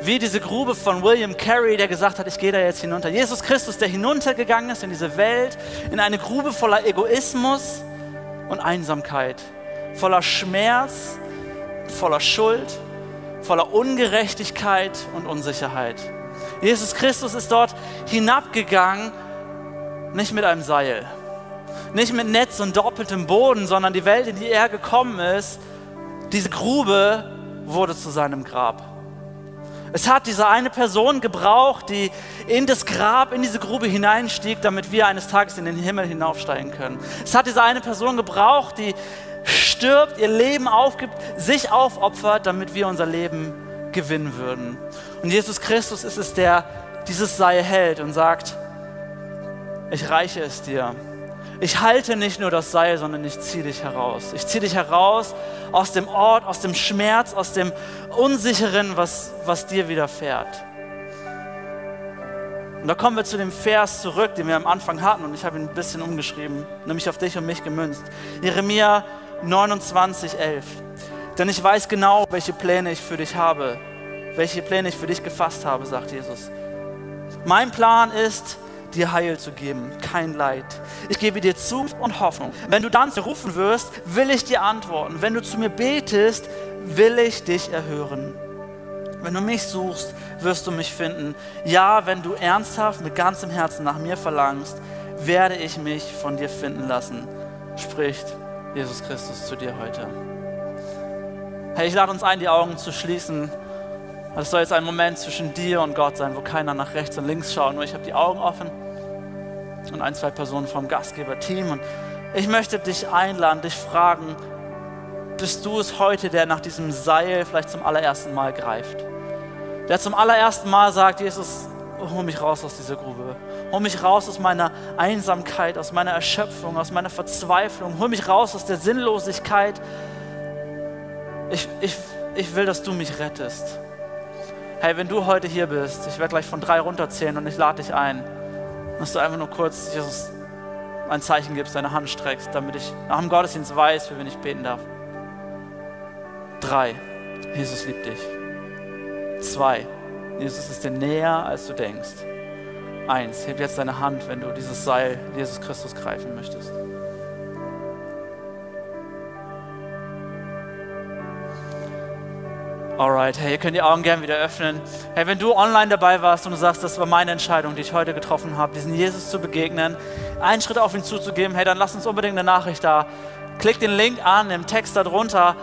Wie diese Grube von William Carey, der gesagt hat, ich gehe da jetzt hinunter. Jesus Christus, der hinuntergegangen ist in diese Welt, in eine Grube voller Egoismus und Einsamkeit, voller Schmerz, voller Schuld, voller Ungerechtigkeit und Unsicherheit. Jesus Christus ist dort hinabgegangen, nicht mit einem Seil, nicht mit Netz und doppeltem Boden, sondern die Welt, in die er gekommen ist, diese Grube wurde zu seinem Grab. Es hat diese eine Person gebraucht, die in das Grab, in diese Grube hineinstieg, damit wir eines Tages in den Himmel hinaufsteigen können. Es hat diese eine Person gebraucht, die stirbt, ihr Leben aufgibt, sich aufopfert, damit wir unser Leben gewinnen würden. Und Jesus Christus ist es, der dieses Seil hält und sagt, ich reiche es dir. Ich halte nicht nur das Seil, sondern ich ziehe dich heraus. Ich ziehe dich heraus aus dem Ort, aus dem Schmerz, aus dem Unsicheren, was, was dir widerfährt. Und da kommen wir zu dem Vers zurück, den wir am Anfang hatten, und ich habe ihn ein bisschen umgeschrieben, nämlich auf dich und mich gemünzt. Jeremia 29, 11. Denn ich weiß genau, welche Pläne ich für dich habe, welche Pläne ich für dich gefasst habe, sagt Jesus. Mein Plan ist, dir Heil zu geben, kein Leid. Ich gebe dir Zukunft und Hoffnung. Wenn du dann rufen wirst, will ich dir antworten. Wenn du zu mir betest, will ich dich erhören. Wenn du mich suchst, wirst du mich finden. Ja, wenn du ernsthaft mit ganzem Herzen nach mir verlangst, werde ich mich von dir finden lassen, spricht Jesus Christus zu dir heute. Hey, ich lade uns ein, die Augen zu schließen. Es soll jetzt ein Moment zwischen dir und Gott sein, wo keiner nach rechts und links schaut, nur ich habe die Augen offen und ein, zwei Personen vom Gastgeberteam. Und ich möchte dich einladen, dich fragen, bist du es heute, der nach diesem Seil vielleicht zum allerersten Mal greift? Der zum allerersten Mal sagt, Jesus, hol mich raus aus dieser Grube. Hol mich raus aus meiner Einsamkeit, aus meiner Erschöpfung, aus meiner Verzweiflung. Hol mich raus aus der Sinnlosigkeit. Ich, ich, ich will, dass du mich rettest. Hey, wenn du heute hier bist, ich werde gleich von drei runterzählen und ich lade dich ein dass du einfach nur kurz Jesus ein Zeichen gibst, deine Hand streckst, damit ich nach dem Gottesdienst weiß, für wen ich beten darf. Drei, Jesus liebt dich. Zwei, Jesus ist dir näher, als du denkst. Eins, heb jetzt deine Hand, wenn du dieses Seil Jesus Christus greifen möchtest. Alright, hey, ihr könnt die Augen gerne wieder öffnen. Hey, wenn du online dabei warst und du sagst, das war meine Entscheidung, die ich heute getroffen habe, diesen Jesus zu begegnen, einen Schritt auf ihn zuzugeben, hey, dann lass uns unbedingt eine Nachricht da. Klick den Link an im Text darunter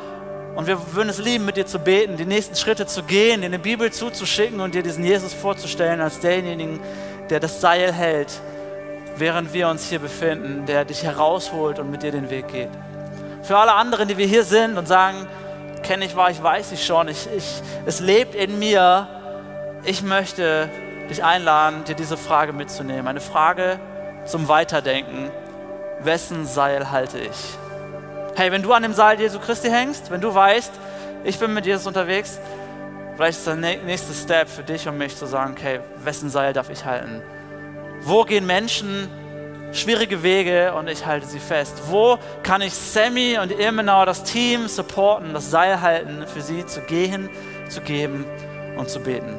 und wir würden es lieben, mit dir zu beten, die nächsten Schritte zu gehen, dir eine Bibel zuzuschicken und dir diesen Jesus vorzustellen als denjenigen, der das Seil hält, während wir uns hier befinden, der dich herausholt und mit dir den Weg geht. Für alle anderen, die wir hier sind und sagen, kenne ich, war ich, weiß ich schon. Ich, ich, es lebt in mir. Ich möchte dich einladen, dir diese Frage mitzunehmen. Eine Frage zum Weiterdenken. Wessen Seil halte ich? Hey, wenn du an dem Seil Jesu Christi hängst, wenn du weißt, ich bin mit Jesus unterwegs, vielleicht ist der nächste Step für dich und mich zu sagen, okay, wessen Seil darf ich halten? Wo gehen Menschen schwierige Wege und ich halte sie fest. Wo kann ich Sammy und Ilmenau, das Team supporten, das Seil halten, für sie zu gehen, zu geben und zu beten?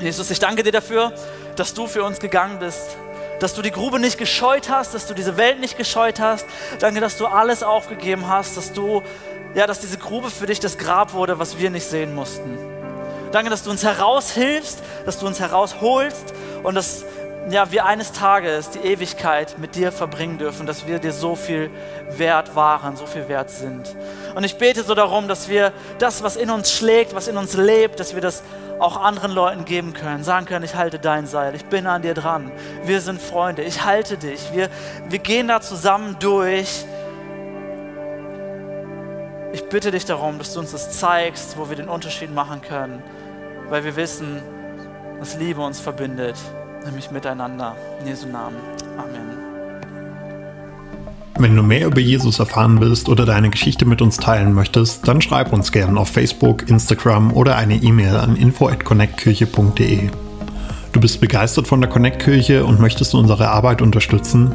Jesus, ich danke dir dafür, dass du für uns gegangen bist, dass du die Grube nicht gescheut hast, dass du diese Welt nicht gescheut hast. Danke, dass du alles aufgegeben hast, dass du, ja, dass diese Grube für dich das Grab wurde, was wir nicht sehen mussten. Danke, dass du uns heraushilfst, dass du uns herausholst und dass ja, wir eines Tages die Ewigkeit mit dir verbringen dürfen, dass wir dir so viel wert waren, so viel wert sind. Und ich bete so darum, dass wir das, was in uns schlägt, was in uns lebt, dass wir das auch anderen Leuten geben können, sagen können, ich halte dein Seil, ich bin an dir dran, wir sind Freunde, ich halte dich, wir, wir gehen da zusammen durch. Ich bitte dich darum, dass du uns das zeigst, wo wir den Unterschied machen können, weil wir wissen, dass Liebe uns verbindet nämlich miteinander. In Jesu Namen. Amen. Wenn du mehr über Jesus erfahren willst oder deine Geschichte mit uns teilen möchtest, dann schreib uns gerne auf Facebook, Instagram oder eine E-Mail an info@connectkirche.de. Du bist begeistert von der Connect Kirche und möchtest unsere Arbeit unterstützen?